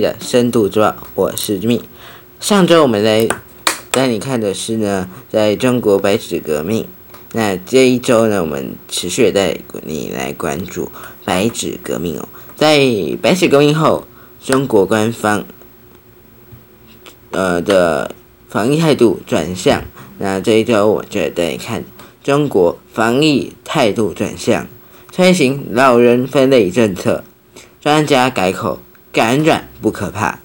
的深度周报，我是咪。上周我们来带你看的是呢，在中国白纸革命。那这一周呢，我们持续带你来关注白纸革命哦。在白纸革命后，中国官方呃的防疫态度转向。那这一周我就带你看中国防疫态度转向，推行老人分类政策，专家改口。感染不可怕。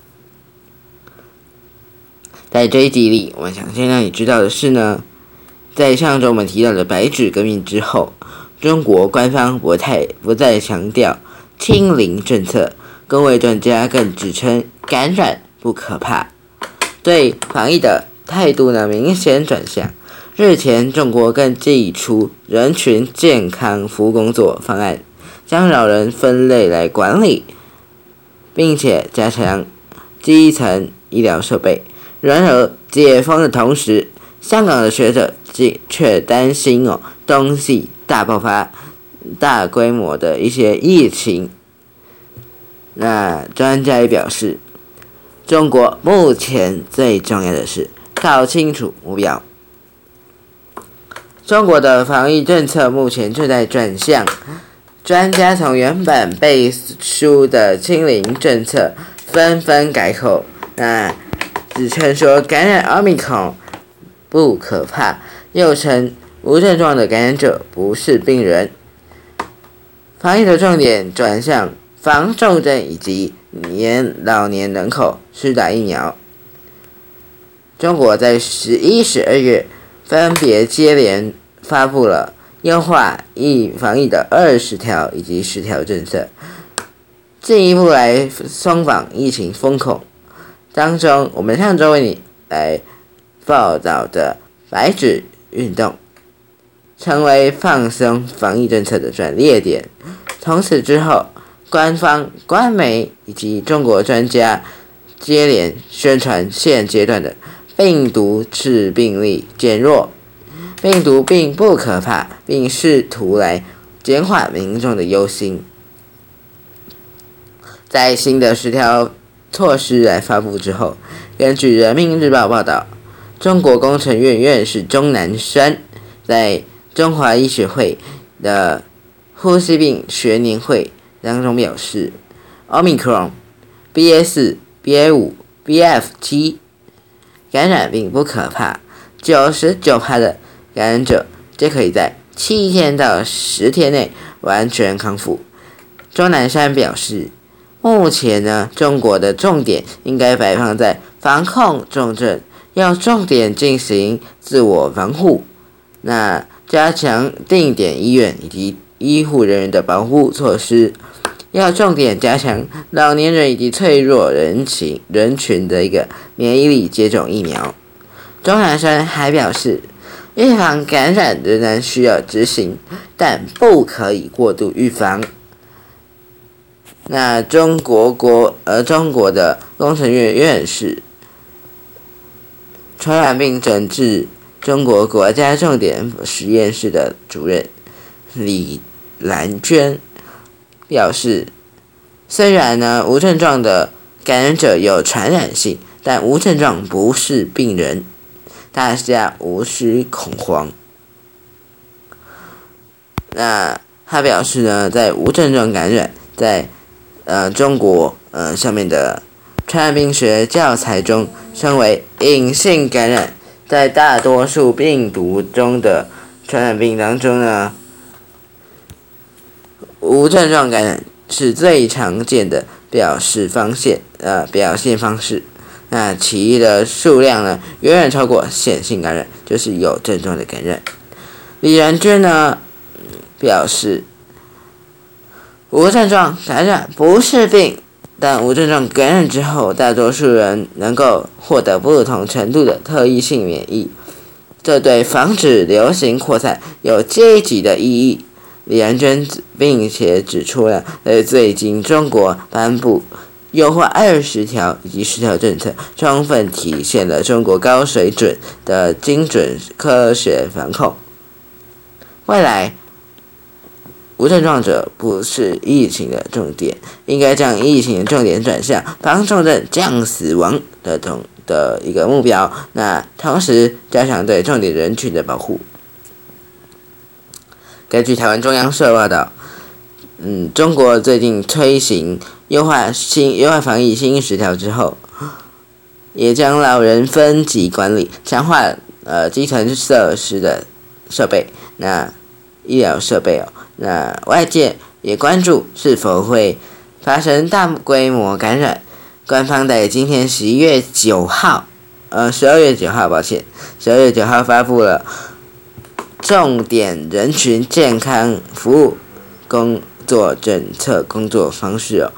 在这一集里，我想先让你知道的是呢，在上周我们提到的白纸革命之后，中国官方不太不再强调清零政策，各位专家更指称感染不可怕，对防疫的态度呢明显转向。日前，中国更寄出人群健康服务工作方案，将老人分类来管理。并且加强基层医疗设备。然而，解封的同时，香港的学者却却担心哦，东西大爆发、大规模的一些疫情。那专家也表示，中国目前最重要的是搞清楚目标。中国的防疫政策目前正在转向。专家从原本背书的清零政策纷纷改口，那只称说感染奥密克戎不可怕，又称无症状的感染者不是病人。防疫的重点转向防重症以及年老年人口施打疫苗。中国在十一、十二月分别接连发布了。优化疫防疫的二十条以及十条政策，进一步来松绑疫情风控。当中，我们上周为你来报道的白纸运动，成为放松防疫政策的转捩点。从此之后，官方、官媒以及中国专家接连宣传现阶段的病毒致病力减弱。病毒并不可怕，并试图来减缓民众的忧心。在新的十条措施来发布之后，根据人民日报报道，中国工程院院士钟南山在中华医学会的呼吸病学年会当中表示，Omicron、BA 四、BA 五、BF 七感染并不可怕，九十九趴的。感染者皆可以在七天到十天内完全康复。钟南山表示，目前呢，中国的重点应该摆放在防控重症，要重点进行自我防护。那加强定点医院以及医护人员的保护措施，要重点加强老年人以及脆弱人群人群的一个免疫力接种疫苗。钟南山还表示。预防感染仍然需要执行，但不可以过度预防。那中国国呃中国的工程院院士、传染病诊治中国国家重点实验室的主任李兰娟表示，虽然呢无症状的感染者有传染性，但无症状不是病人。大家无需恐慌。那他表示呢，在无症状感染，在呃中国呃上面的传染病学教材中称为隐性感染，在大多数病毒中的传染病当中呢，无症状感染是最常见的表示方式呃表现方式。那其余的数量呢，远远超过显性感染，就是有症状的感染。李仁娟呢表示，无症状感染不是病，但无症状感染之后，大多数人能够获得不同程度的特异性免疫，这对防止流行扩散有积极的意义。李仁娟并且指出了，在最近中国颁布。优化二十条以及十条政策，充分体现了中国高水准的精准科学防控。未来，无症状者不是疫情的重点，应该将疫情的重点转向防重症降死亡的同的一个目标。那同时加强对重点人群的保护。根据台湾中央社报道，嗯，中国最近推行优化新优化防疫新十条之后，也将老人分级管理，强化呃基层设施的设备，那医疗设备哦。那外界也关注是否会发生大规模感染。官方在今天十一月九号，呃，十二月九号，抱歉，十二月九号发布了重点人群健康服务工做政策工作方式哦，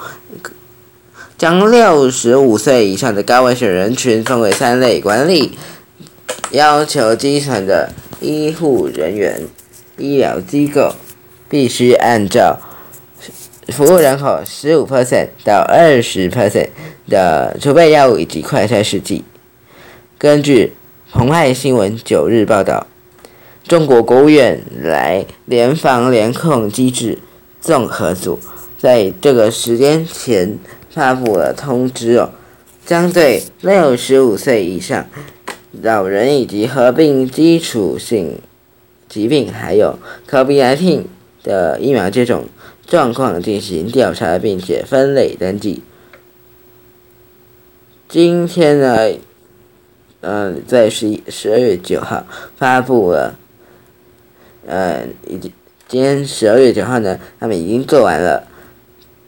将六十五岁以上的高危险人群分为三类管理，要求基层的医护人员、医疗机构。必须按照服务人口十五 percent 到二十 percent 的储备药物以及快筛试剂。根据澎湃新闻九日报道，中国国务院来联防联控机制综合组在这个时间前发布了通知哦，将对六十五岁以上老人以及合并基础性疾病还有 COVID-19。的疫苗接种状况进行调查，并且分类登记。今天呢，呃，在十一十二月九号发布了，呃，已经今天十二月九号呢，他们已经做完了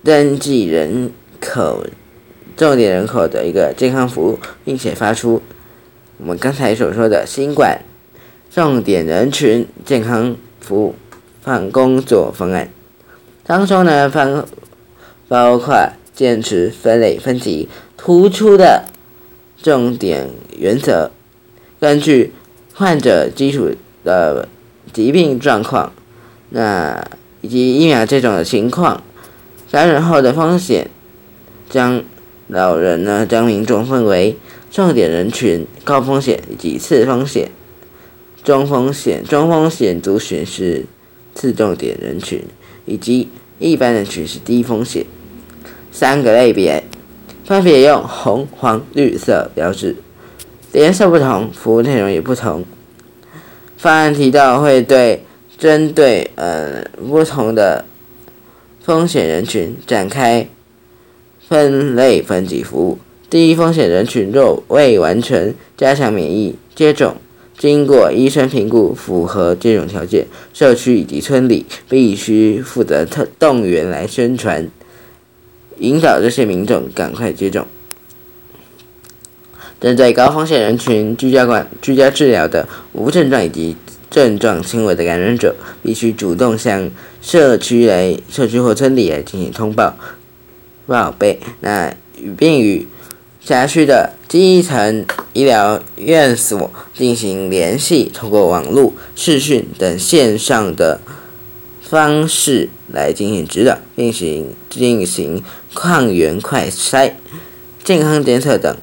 登记人口重点人口的一个健康服务，并且发出我们刚才所说的新冠重点人群健康服务。方工作方案当中呢，方包括坚持分类分级、突出的重点原则，根据患者基础的疾病状况，那以及疫苗接种的情况、感染后的风险，将老人呢将民众分为重点人群、高风险以及次风险、中风险、中风险族群是。次重点人群以及一般人群是低风险，三个类别分别用红、黄、绿色标志，颜色不同，服务内容也不同。方案提到会对针对呃不同的风险人群展开分类分级服务。低风险人群若未完成加强免疫接种。经过医生评估，符合接种条件，社区以及村里必须负责特动员来宣传，引导这些民众赶快接种。针对高风险人群，居家管、居家治疗的无症状以及症状轻微的感染者，必须主动向社区来、社区或村里来进行通报、报备，那并与辖区的基层医疗院所进行联系，通过网络、视讯等线上的方式来进行指导，并行进行抗原快筛、健康监测等。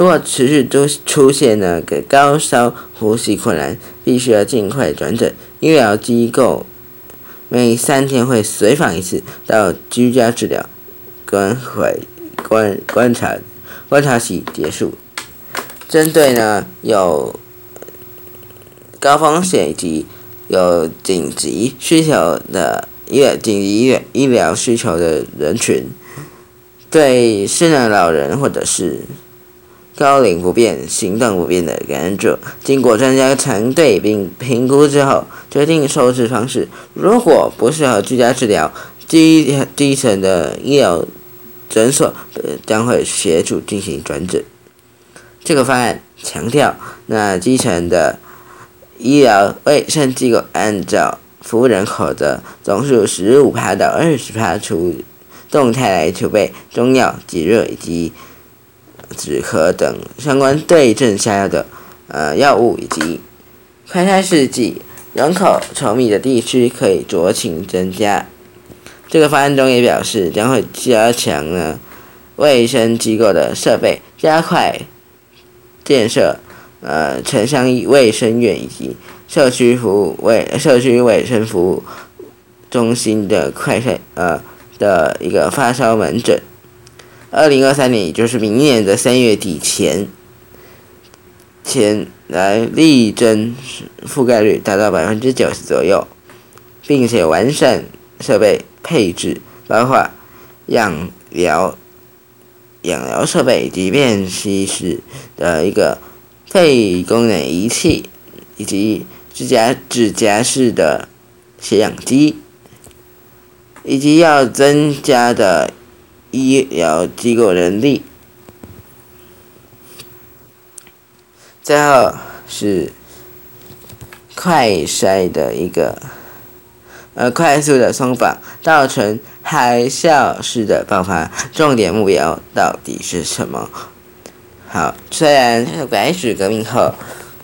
如果持续都出现了个高烧、呼吸困难，必须要尽快转诊医疗机构。每三天会随访一次到居家治疗关怀观观察。观察期结束。针对呢有高风险以及有紧急需求的医紧急医医疗需求的人群，对失能老人或者是高龄不便、行动不便的感染者，经过专家团队并评估之后，决定收治方式。如果不适合居家治疗，基基层的医疗。诊所将会协助进行转诊。这个方案强调，那基层的医疗卫生机构按照服务人口的总数十五趴到二十趴出动态来储备中药、解热以及止咳等相关对症下药的呃药物以及快筛试剂。人口稠密的地区可以酌情增加。这个方案中也表示，将会加强呢卫生机构的设备，加快建设呃城乡卫生院以及社区服务卫社区卫生服务中心的快筛呃的一个发烧门诊。二零二三年，也就是明年的三月底前，前来力争覆盖率达到百分之九十左右，并且完善设备配置，包括氧疗、氧疗设备及便携式的一个肺功能仪器，以及指甲指甲式的血氧机，以及要增加的。医疗机构人力，最后是快筛的一个呃快速的松绑，造成海啸式的爆发。重点目标到底是什么？好，虽然白纸革命后，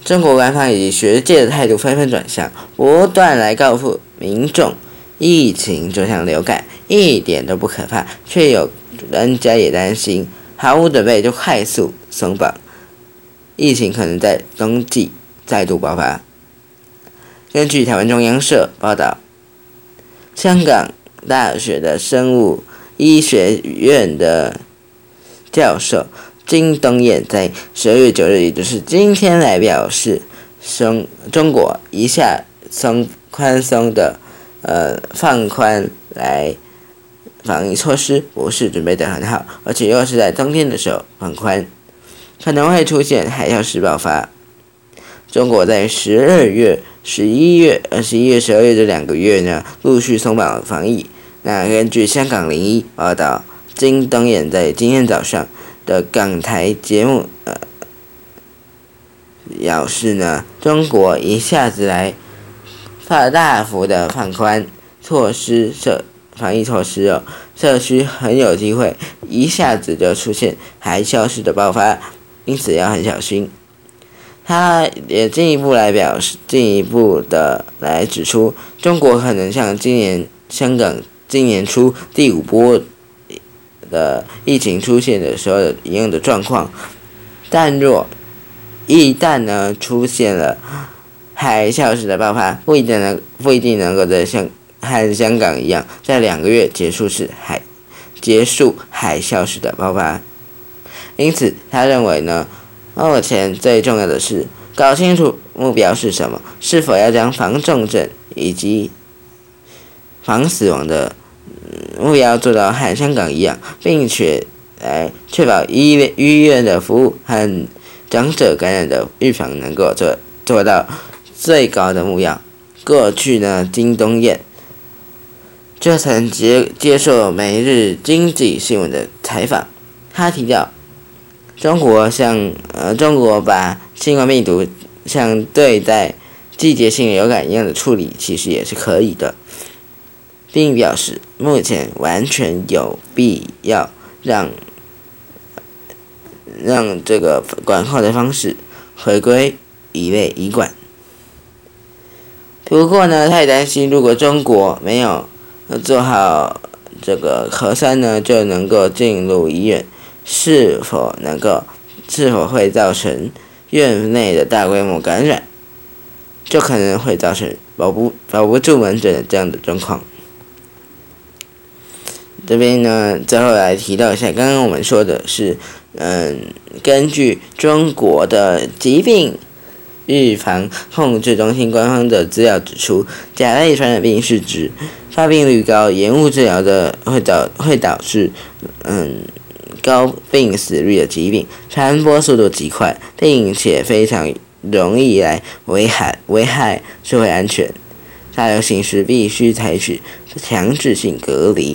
中国官方以及学界的态度纷纷转向，不断来告诉民众，疫情就像流感。一点都不可怕，却有专家也担心，毫无准备就快速松绑，疫情可能在冬季再度爆发。根据台湾中央社报道，香港大学的生物医学院的教授金东彦在十二月九日，也就是今天来表示，中中国一下松宽松的，呃放宽来。防疫措施不是准备的很好，而且又是在冬天的时候放宽，可能会出现海啸式爆发。中国在十二月、十一月、呃十一月、十二月这两个月呢，陆续松绑防疫。那根据香港零一报道，金东彦在今天早上的港台节目呃表示呢，中国一下子来大大幅的放宽措施这。防疫措施哦，社区很有机会一下子就出现海啸式的爆发，因此要很小心。他也进一步来表示，进一步的来指出，中国可能像今年香港今年初第五波的疫情出现的时候一样的状况，但若一旦呢出现了海啸式的爆发，不一定能不一定能够在像。和香港一样，在两个月结束时海结束海啸式的爆发，因此他认为呢，目前最重要的是搞清楚目标是什么，是否要将防重症以及防死亡的目标做到和香港一样，并且来确保医院医院的服务和长者感染的预防能够做做到最高的目标。过去呢，金东彦。就曾接接受《每日经济新闻》的采访，他提到，中国像呃中国把新冠病毒像对待季节性流感一样的处理，其实也是可以的，并表示目前完全有必要让让这个管控的方式回归一类一管。不过呢，他也担心如果中国没有。做好这个核酸呢，就能够进入医院，是否能够，是否会造成院内的大规模感染，就可能会造成保不保不住门诊这样的状况。这边呢，最后来提到一下，刚刚我们说的是，嗯，根据中国的疾病预防控制中心官方的资料指出，甲类传染病是指。发病率高、延误治疗的会导会导致嗯高病死率的疾病，传播速度极快，并且非常容易来危害危害社会安全。大流行时必须采取强制性隔离、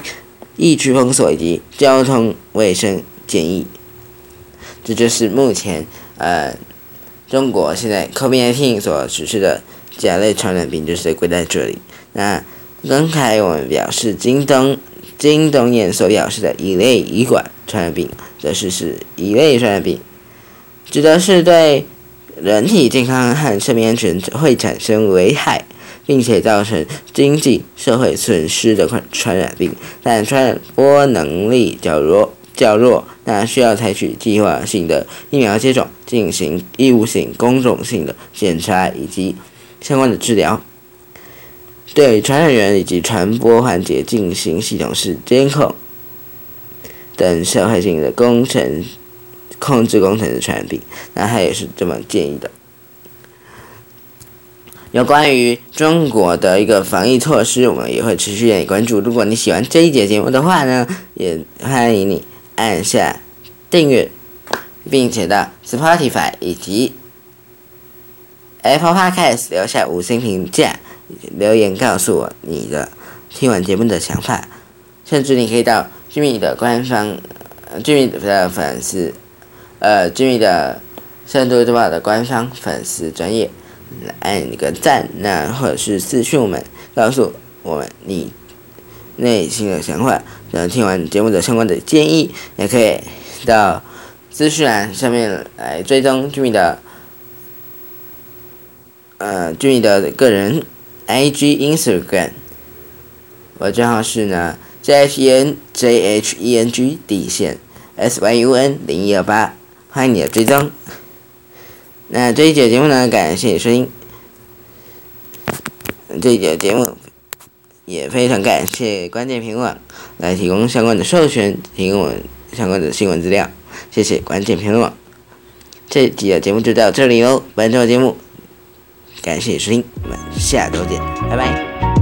疫区封锁以及交通卫生建议。这就是目前呃中国现在 COVID-19 所实施的甲类传染病，就是归在这里。那。刚才我们表示，京东京东彦所表示的乙类乙管传染病，则是是乙类传染病，指的是对人体健康和生命安全会产生危害，并且造成经济社会损失的传传染病，但传播能力较弱较弱，那需要采取计划性的疫苗接种，进行义务性公众性的检查以及相关的治疗。对传染源以及传播环节进行系统式监控等社会性的工程控制工程的传染病，那他也是这么建议的。有关于中国的一个防疫措施，我们也会持续给你关注。如果你喜欢这一节节目的话呢，也欢迎你按下订阅，并且到 Spotify 以及 Apple Podcast 留下五星评价。留言告诉我你的听完节目的想法，甚至你可以到居民的官方，居民的粉丝，呃，居民的深度周报的官方粉丝专业按一个赞，那或者是私讯我们，告诉我们你内心的想法，然后听完节目的相关的建议，也可以到资讯栏上面来追踪居民的，呃，居民的个人。I G Instagram，我账号是呢 J H E N J H E N G 底线 S Y U N 零一二八，欢迎你的追踪。那这一节节目呢，感谢收听。这一节节目也非常感谢关键评论来提供相关的授权，提供我相关的新闻资料。谢谢关键评论。这集的节目就到这里喽，本周节目。感谢收听，我们下周见，拜拜。